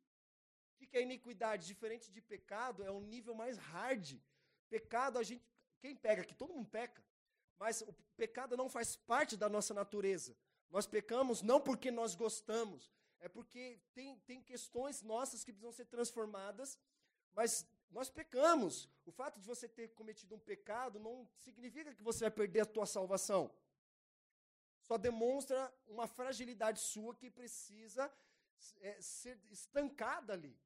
Speaker 2: O que é iniquidade? Diferente de pecado, é um nível mais hard. Pecado, a gente. Quem pega aqui? Todo mundo peca. Mas o pecado não faz parte da nossa natureza. Nós pecamos não porque nós gostamos, é porque tem, tem questões nossas que precisam ser transformadas, mas nós pecamos. O fato de você ter cometido um pecado não significa que você vai perder a tua salvação. Só demonstra uma fragilidade sua que precisa é, ser estancada ali.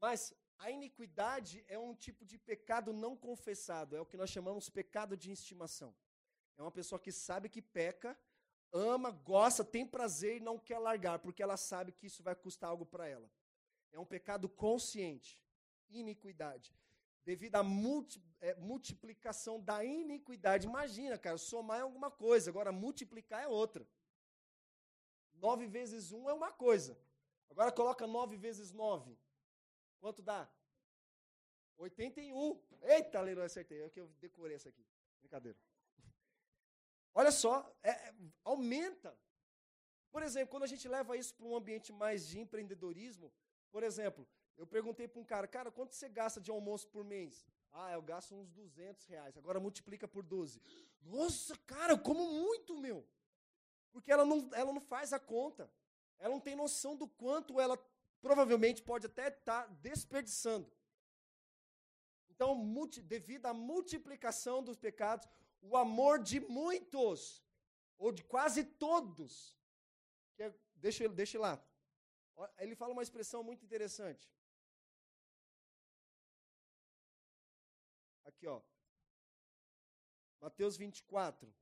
Speaker 2: Mas a iniquidade é um tipo de pecado não confessado, é o que nós chamamos pecado de estimação. É uma pessoa que sabe que peca, ama, gosta, tem prazer e não quer largar, porque ela sabe que isso vai custar algo para ela. É um pecado consciente, iniquidade. Devido à multi, é, multiplicação da iniquidade. Imagina, cara, somar é alguma coisa, agora multiplicar é outra. Nove vezes um é uma coisa. Agora coloca nove vezes nove. Quanto dá? 81. Eita, Leilão, acertei. É que eu decorei essa aqui. Brincadeira. Olha só, é, é, aumenta. Por exemplo, quando a gente leva isso para um ambiente mais de empreendedorismo, por exemplo, eu perguntei para um cara, cara, quanto você gasta de almoço por mês? Ah, eu gasto uns 200 reais. Agora multiplica por 12. Nossa, cara, eu como muito, meu. Porque ela não, ela não faz a conta. Ela não tem noção do quanto ela provavelmente pode até estar tá desperdiçando. Então, multi, devido à multiplicação dos pecados, o amor de muitos, ou de quase todos, que é, deixa, deixa lá. Ele fala uma expressão muito interessante. Aqui, ó. Mateus 24.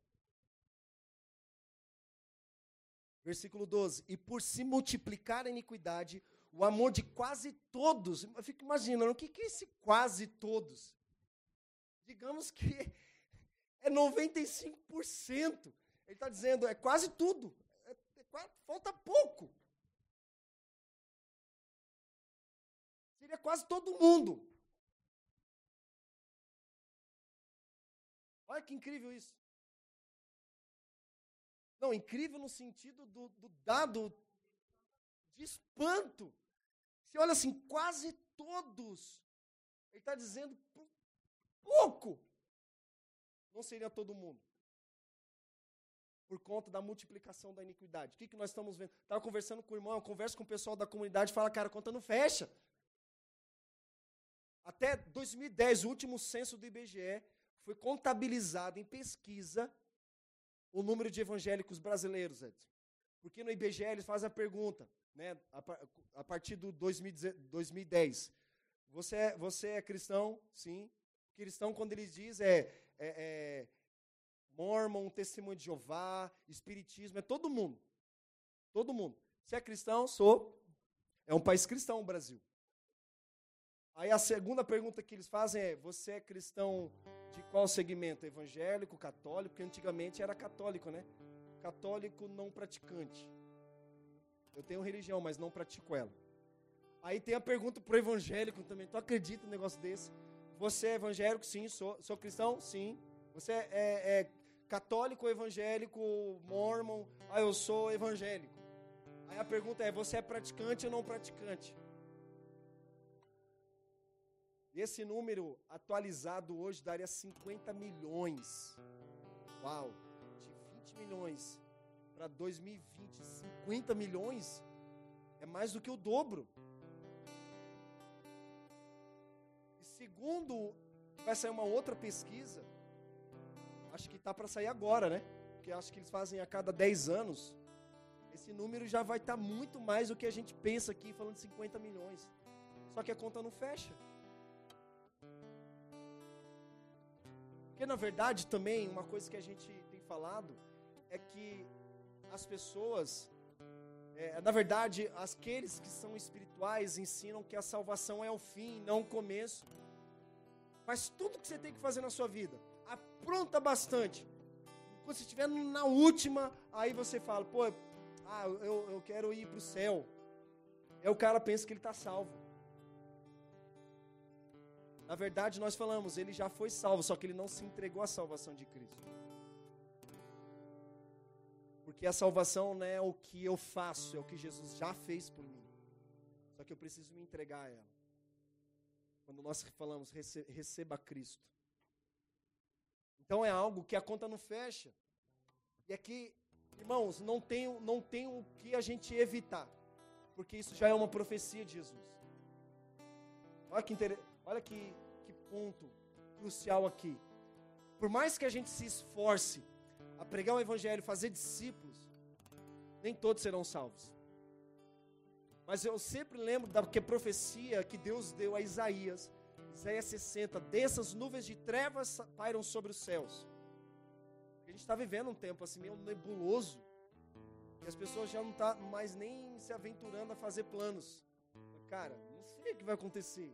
Speaker 2: Versículo 12. E por se multiplicar a iniquidade, o amor de quase todos. Eu fico imaginando, o que, é esse quase todos? Digamos que é 95%. Ele está dizendo, é quase tudo. É, é, falta pouco. Seria quase todo mundo. Olha que incrível isso. Não, incrível no sentido do, do dado de espanto. Você olha assim, quase todos. Ele está dizendo pouco. Não seria todo mundo. Por conta da multiplicação da iniquidade. O que, que nós estamos vendo? Estava conversando com o irmão, eu converso com o pessoal da comunidade fala, cara, a conta não fecha. Até 2010, o último censo do IBGE, foi contabilizado em pesquisa o número de evangélicos brasileiros, Edson. Porque no IBGE eles fazem a pergunta: né, a, a partir do 2010. Você é, você é cristão? Sim. Cristão, quando eles dizem, é, é, é Mormon, Testemunho de Jeová, Espiritismo, é todo mundo. Todo mundo. Se é cristão, sou. É um país cristão o Brasil. Aí a segunda pergunta que eles fazem é: você é cristão de qual segmento? Evangélico, católico? Porque antigamente era católico, né? Católico não praticante. Eu tenho religião, mas não pratico ela. Aí tem a pergunta pro evangélico também. Tu acredita num negócio desse? você é evangélico? Sim. Sou, sou cristão? Sim. Você é, é, é católico, evangélico, mormon? Ah, eu sou evangélico. Aí a pergunta é: você é praticante ou não praticante? Esse número atualizado hoje daria 50 milhões. Uau! De 20 milhões para 2020, 50 milhões é mais do que o dobro. E segundo, vai sair uma outra pesquisa, acho que está para sair agora, né? Porque acho que eles fazem a cada 10 anos. Esse número já vai estar tá muito mais do que a gente pensa aqui, falando de 50 milhões. Só que a conta não fecha. Porque na verdade também, uma coisa que a gente tem falado é que as pessoas, é, na verdade, aqueles que são espirituais ensinam que a salvação é o fim, não o começo. Mas tudo que você tem que fazer na sua vida, apronta bastante. Quando você estiver na última, aí você fala, pô, ah, eu, eu quero ir para o céu. Aí o cara pensa que ele está salvo. Na verdade, nós falamos, ele já foi salvo, só que ele não se entregou à salvação de Cristo. Porque a salvação não é o que eu faço, é o que Jesus já fez por mim. Só que eu preciso me entregar a ela. Quando nós falamos, receba Cristo. Então é algo que a conta não fecha. E aqui, irmãos, não tem, não tem o que a gente evitar. Porque isso já é uma profecia de Jesus. Olha que interessante. Olha que, que ponto crucial aqui. Por mais que a gente se esforce a pregar o evangelho, fazer discípulos, nem todos serão salvos. Mas eu sempre lembro da que profecia que Deus deu a Isaías, Isaías 60, dessas nuvens de trevas pairam sobre os céus. A gente está vivendo um tempo assim meio nebuloso, que as pessoas já não estão tá mais nem se aventurando a fazer planos. Cara, não sei o que vai acontecer.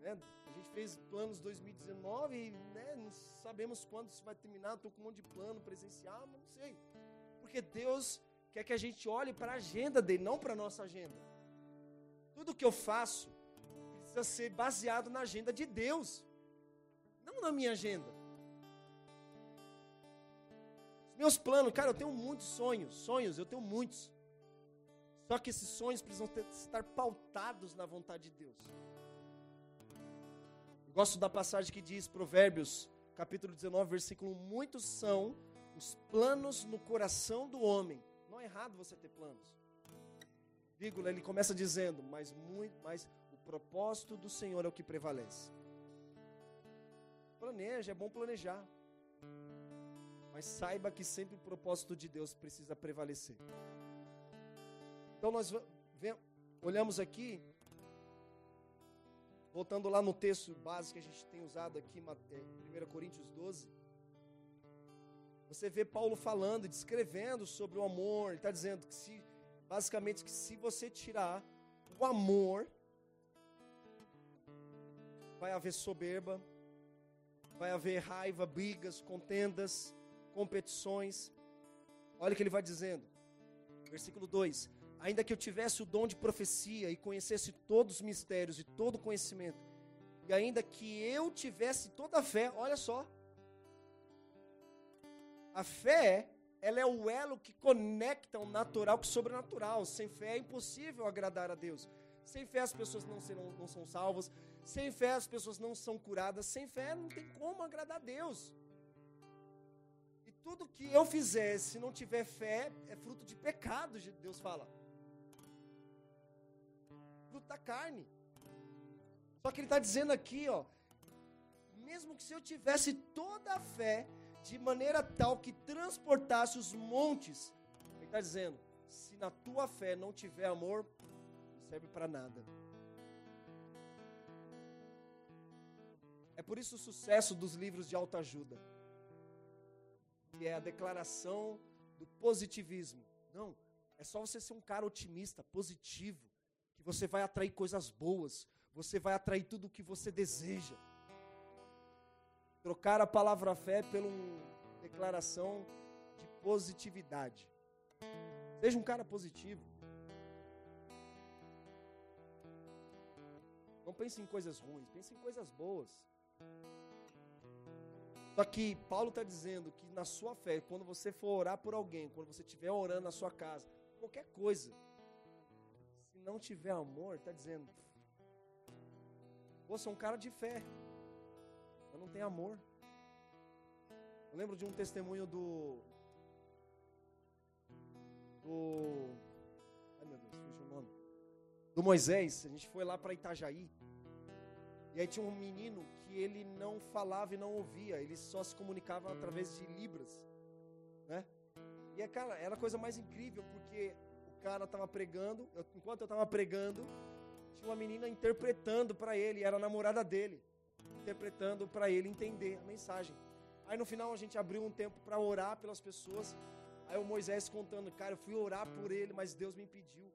Speaker 2: Né? A gente fez planos 2019 e né, não sabemos quando isso vai terminar. Estou com um monte de plano presencial, mas não sei. Porque Deus quer que a gente olhe para a agenda dele, não para a nossa agenda. Tudo que eu faço precisa ser baseado na agenda de Deus, não na minha agenda. Meus planos, cara, eu tenho muitos sonhos, sonhos, eu tenho muitos. Só que esses sonhos precisam ter, estar pautados na vontade de Deus. Gosto da passagem que diz, Provérbios, capítulo 19, versículo: Muitos são os planos no coração do homem. Não é errado você ter planos. Vírgula, ele começa dizendo, mas, muito, mas o propósito do Senhor é o que prevalece. Planeja, é bom planejar. Mas saiba que sempre o propósito de Deus precisa prevalecer. Então nós olhamos aqui voltando lá no texto básico que a gente tem usado aqui, 1 é, Coríntios 12, você vê Paulo falando descrevendo sobre o amor. Ele está dizendo que se, basicamente, que se você tirar o amor, vai haver soberba, vai haver raiva, brigas, contendas, competições. Olha o que ele vai dizendo. Versículo 2: ainda que eu tivesse o dom de profecia e conhecesse todos os mistérios e todo o conhecimento, e ainda que eu tivesse toda a fé, olha só. A fé, ela é o elo que conecta o natural com o sobrenatural. Sem fé é impossível agradar a Deus. Sem fé as pessoas não, serão, não são salvas. Sem fé as pessoas não são curadas. Sem fé não tem como agradar a Deus. E tudo que eu fizer, se não tiver fé, é fruto de pecado, Deus fala fruto da carne. Só que ele está dizendo aqui, ó, mesmo que se eu tivesse toda a fé, de maneira tal que transportasse os montes, ele está dizendo, se na tua fé não tiver amor, não serve para nada. É por isso o sucesso dos livros de autoajuda, que é a declaração do positivismo. Não, é só você ser um cara otimista, positivo você vai atrair coisas boas, você vai atrair tudo o que você deseja. Trocar a palavra fé pela declaração de positividade. Seja um cara positivo. Não pense em coisas ruins, pense em coisas boas. Só que Paulo está dizendo que na sua fé, quando você for orar por alguém, quando você estiver orando na sua casa, qualquer coisa, não tiver amor, está dizendo, você é um cara de fé, mas não tem amor. Eu lembro de um testemunho do. Do. Ai meu Deus, fugiu o nome. Do Moisés. A gente foi lá para Itajaí. E aí tinha um menino que ele não falava e não ouvia, ele só se comunicava através de libras, né? E é, cara, era a coisa mais incrível, porque cara estava pregando, eu, enquanto eu estava pregando, tinha uma menina interpretando para ele, era a namorada dele, interpretando para ele entender a mensagem. Aí no final a gente abriu um tempo para orar pelas pessoas. Aí o Moisés contando, cara, eu fui orar por ele, mas Deus me impediu.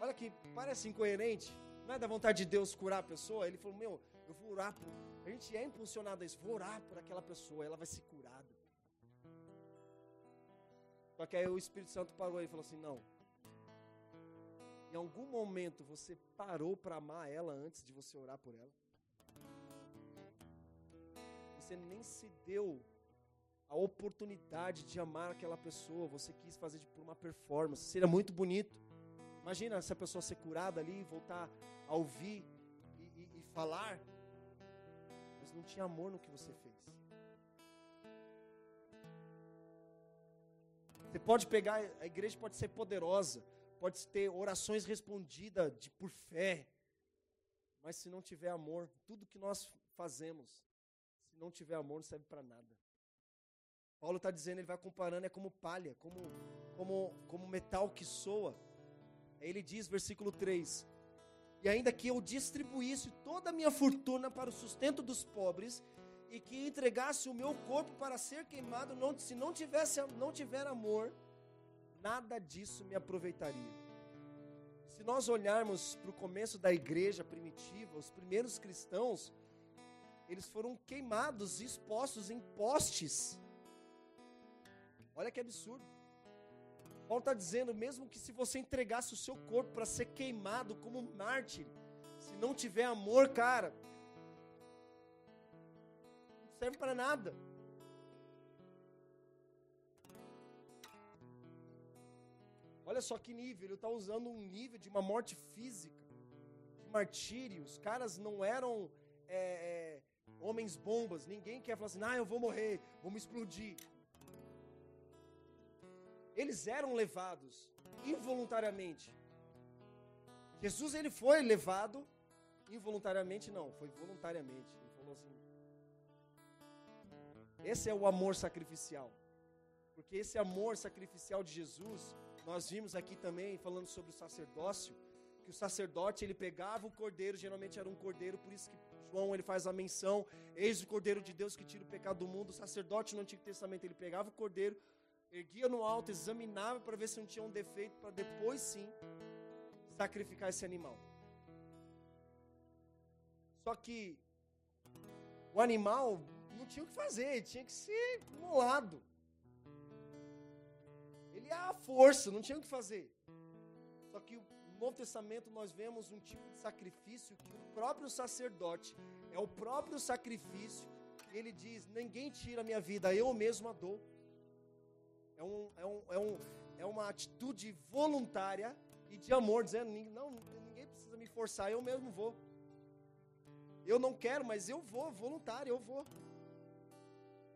Speaker 2: Olha que parece incoerente. Não é da vontade de Deus curar a pessoa? Ele falou, meu, eu vou orar por. A gente é impulsionado a isso, vou orar por aquela pessoa, ela vai ser curada. Só que aí o Espírito Santo parou e falou assim: não. Em algum momento você parou para amar ela antes de você orar por ela? Você nem se deu a oportunidade de amar aquela pessoa, você quis fazer por uma performance. Seria muito bonito. Imagina se a pessoa ser curada ali, voltar a ouvir e, e, e falar, mas não tinha amor no que você fez. Você pode pegar, a igreja pode ser poderosa, pode ter orações respondidas de, por fé, mas se não tiver amor, tudo que nós fazemos, se não tiver amor, não serve para nada. Paulo está dizendo, ele vai comparando, é como palha, como, como, como metal que soa. Ele diz, versículo 3: E ainda que eu distribuísse toda a minha fortuna para o sustento dos pobres, e que entregasse o meu corpo para ser queimado, não, se não, tivesse, não tiver amor, nada disso me aproveitaria. Se nós olharmos para o começo da igreja primitiva, os primeiros cristãos, eles foram queimados, expostos em postes. Olha que absurdo. Paulo está dizendo, mesmo que se você entregasse o seu corpo para ser queimado como um mártir, se não tiver amor, cara, não serve para nada. Olha só que nível, ele está usando um nível de uma morte física, de martírio. Os caras não eram é, é, homens bombas, ninguém quer falar assim, ah, eu vou morrer, vou me explodir eles eram levados involuntariamente. Jesus ele foi levado involuntariamente, não, foi voluntariamente. Ele falou assim: Esse é o amor sacrificial. Porque esse amor sacrificial de Jesus, nós vimos aqui também falando sobre o sacerdócio, que o sacerdote ele pegava o cordeiro, geralmente era um cordeiro, por isso que João ele faz a menção, eis o cordeiro de Deus que tira o pecado do mundo. O sacerdote no Antigo Testamento ele pegava o cordeiro, erguia no alto, examinava para ver se não tinha um defeito, para depois sim sacrificar esse animal. Só que o animal não tinha o que fazer, tinha que ser molado. É a força, não tinha o que fazer. Só que no Novo Testamento nós vemos um tipo de sacrifício que o próprio sacerdote é o próprio sacrifício. Ele diz: Ninguém tira a minha vida, eu mesmo a dou. É, um, é, um, é, um, é uma atitude voluntária e de amor, dizendo: não, ninguém precisa me forçar, eu mesmo vou. Eu não quero, mas eu vou, voluntário, eu vou.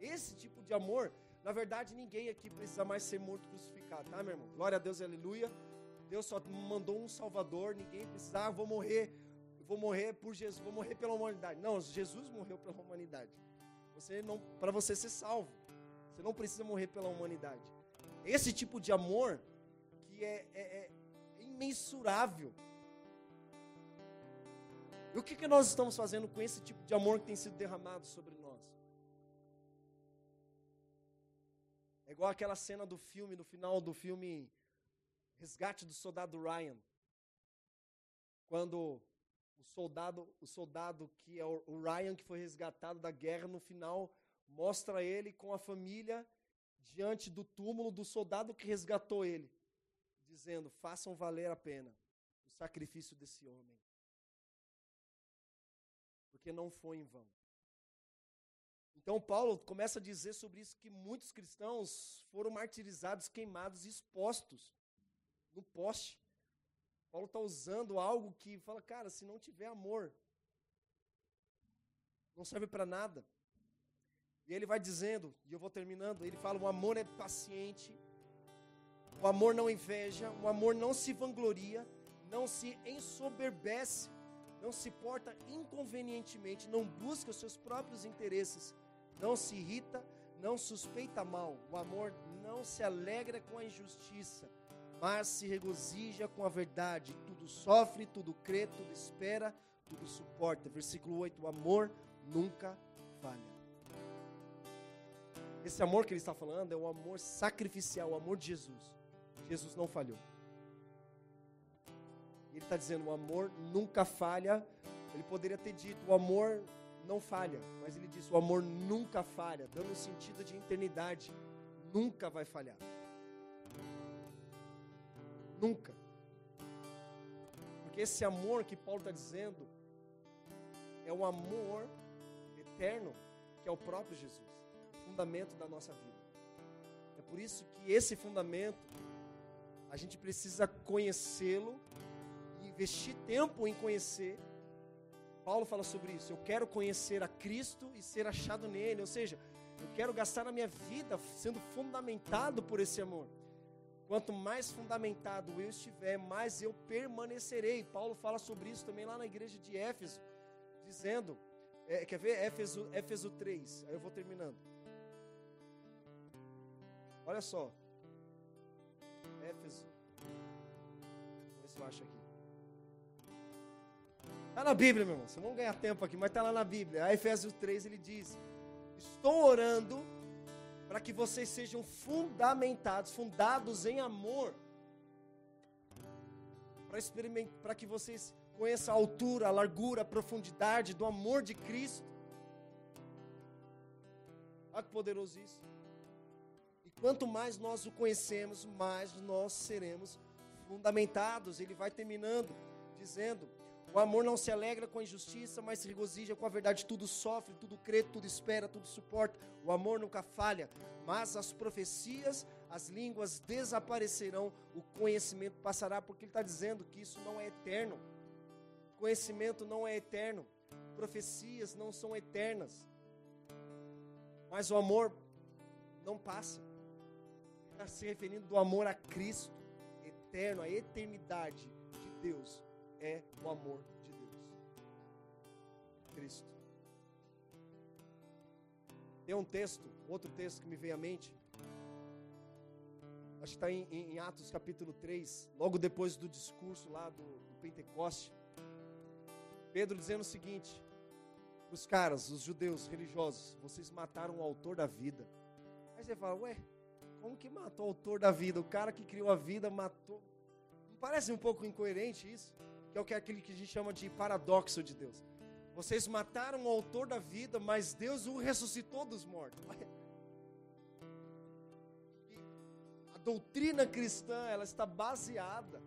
Speaker 2: Esse tipo de amor, na verdade, ninguém aqui precisa mais ser morto crucificado, tá, meu irmão? Glória a Deus, aleluia. Deus só mandou um Salvador, ninguém precisa, ah, vou morrer, vou morrer por Jesus, vou morrer pela humanidade. Não, Jesus morreu pela humanidade. Você não, para você ser salvo. Você não precisa morrer pela humanidade. Esse tipo de amor que é, é, é imensurável. E o que, que nós estamos fazendo com esse tipo de amor que tem sido derramado sobre nós? É igual aquela cena do filme, no final do filme Resgate do Soldado Ryan. Quando o soldado, o soldado que é o Ryan que foi resgatado da guerra, no final mostra ele com a família diante do túmulo do soldado que resgatou ele, dizendo: façam valer a pena o sacrifício desse homem. porque não foi em vão. Então, Paulo começa a dizer sobre isso que muitos cristãos foram martirizados, queimados, expostos no poste. Paulo está usando algo que fala, cara, se não tiver amor, não serve para nada. E ele vai dizendo, e eu vou terminando, ele fala: o amor é paciente, o amor não inveja, o amor não se vangloria, não se ensoberbece, não se porta inconvenientemente, não busca os seus próprios interesses, não se irrita, não suspeita mal. O amor não se alegra com a injustiça, mas se regozija com a verdade. Tudo sofre, tudo crê, tudo espera, tudo suporta. Versículo 8: O amor nunca falha. Esse amor que ele está falando é o amor sacrificial, o amor de Jesus. Jesus não falhou. Ele está dizendo: o amor nunca falha. Ele poderia ter dito: o amor não falha. Mas ele disse: o amor nunca falha, dando um sentido de eternidade. Nunca vai falhar. Nunca. Porque esse amor que Paulo está dizendo é o amor eterno que é o próprio Jesus, fundamento da nossa vida. É por isso que esse fundamento a gente precisa conhecê-lo investir tempo em conhecer Paulo fala sobre isso. Eu quero conhecer a Cristo e ser achado nele. Ou seja, eu quero gastar a minha vida sendo fundamentado por esse amor. Quanto mais fundamentado eu estiver, mais eu permanecerei. Paulo fala sobre isso também lá na igreja de Éfeso, dizendo, é, quer ver? Éfeso, Éfeso 3, aí eu vou terminando. Olha só. Éfeso. Vou ver se eu acho aqui. Está na Bíblia, meu irmão. Vocês vão ganhar tempo aqui, mas está lá na Bíblia. A Efésios 3 ele diz: Estou orando para que vocês sejam fundamentados, fundados em amor, para que vocês conheçam a altura, a largura, a profundidade do amor de Cristo. Olha que poderoso isso. E quanto mais nós o conhecemos, mais nós seremos fundamentados. Ele vai terminando dizendo: o amor não se alegra com a injustiça, mas se regozija com a verdade. Tudo sofre, tudo crê, tudo espera, tudo suporta. O amor nunca falha. Mas as profecias, as línguas desaparecerão, o conhecimento passará, porque ele está dizendo que isso não é eterno. Conhecimento não é eterno. Profecias não são eternas. Mas o amor não passa. Está se referindo do amor a Cristo, eterno, a eternidade de Deus é o amor de Deus. Cristo. Tem um texto, outro texto que me veio à mente. Acho que está em, em, Atos capítulo 3, logo depois do discurso lá do, do Pentecoste. Pedro dizendo o seguinte: os caras, os judeus religiosos, vocês mataram o autor da vida. Aí você fala, ué, como que matou o autor da vida? O cara que criou a vida matou. Não parece um pouco incoerente isso? É o que é aquele que a gente chama de paradoxo de Deus. Vocês mataram o autor da vida, mas Deus o ressuscitou dos mortos. A doutrina cristã, ela está baseada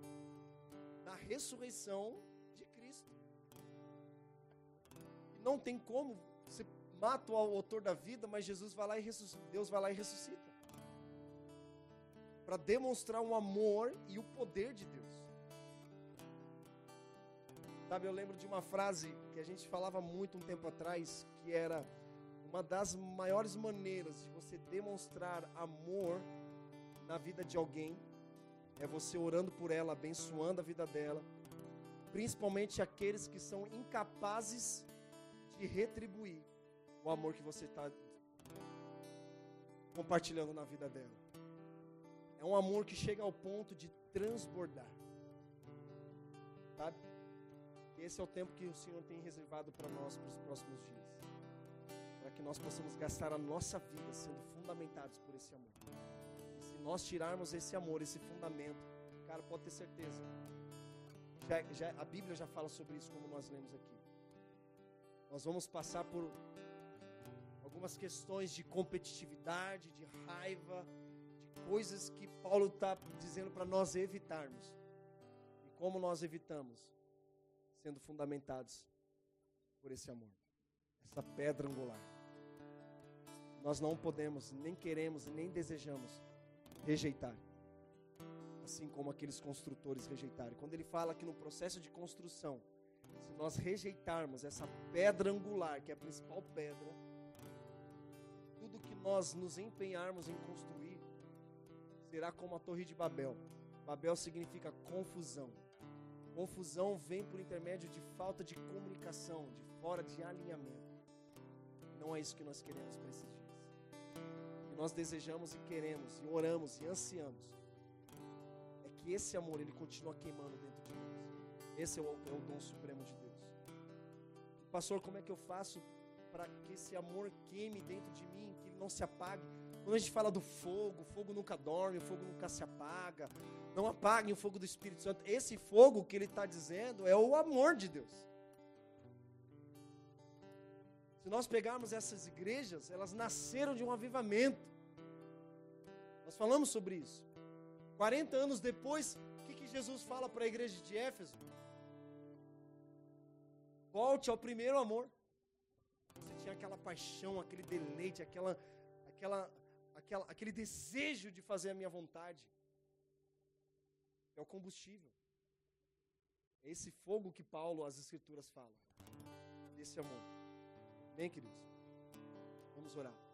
Speaker 2: na ressurreição de Cristo. Não tem como você mata o autor da vida, mas Jesus vai lá e ressuscita, Deus vai lá e ressuscita. Para demonstrar um amor e o poder de Deus. Sabe, eu lembro de uma frase que a gente falava muito um tempo atrás, que era uma das maiores maneiras de você demonstrar amor na vida de alguém é você orando por ela, abençoando a vida dela, principalmente aqueles que são incapazes de retribuir o amor que você está compartilhando na vida dela. É um amor que chega ao ponto de transbordar. Sabe? Esse é o tempo que o Senhor tem reservado para nós para os próximos dias. Para que nós possamos gastar a nossa vida sendo fundamentados por esse amor. E se nós tirarmos esse amor, esse fundamento, cara, pode ter certeza. Já, já, a Bíblia já fala sobre isso, como nós lemos aqui. Nós vamos passar por algumas questões de competitividade, de raiva, de coisas que Paulo está dizendo para nós evitarmos. E como nós evitamos? Sendo fundamentados por esse amor. essa pedra angular. Nós não podemos, nem queremos, nem desejamos rejeitar. Assim como aqueles construtores rejeitaram. Quando ele fala que no processo de construção, se nós rejeitarmos essa pedra angular, que é a principal pedra, tudo que nós nos empenharmos em construir será como a Torre de Babel. Babel significa confusão. Confusão vem por intermédio de falta de comunicação, de fora de alinhamento. Não é isso que nós queremos para esses dias. Que nós desejamos e queremos, e oramos e ansiamos, é que esse amor ele continue queimando dentro de nós. Esse é o, é o dom supremo de Deus. Pastor, como é que eu faço para que esse amor queime dentro de mim, que ele não se apague? Quando a gente fala do fogo, o fogo nunca dorme, o fogo nunca se apaga. Não apaguem o fogo do Espírito Santo. Esse fogo que ele está dizendo é o amor de Deus. Se nós pegarmos essas igrejas, elas nasceram de um avivamento. Nós falamos sobre isso. 40 anos depois, o que, que Jesus fala para a igreja de Éfeso? Volte ao primeiro amor. Você tinha aquela paixão, aquele deleite, aquela, aquela aquela, aquele desejo de fazer a minha vontade. É o combustível. É esse fogo que Paulo, as Escrituras falam. Esse amor. Bem, queridos, vamos orar.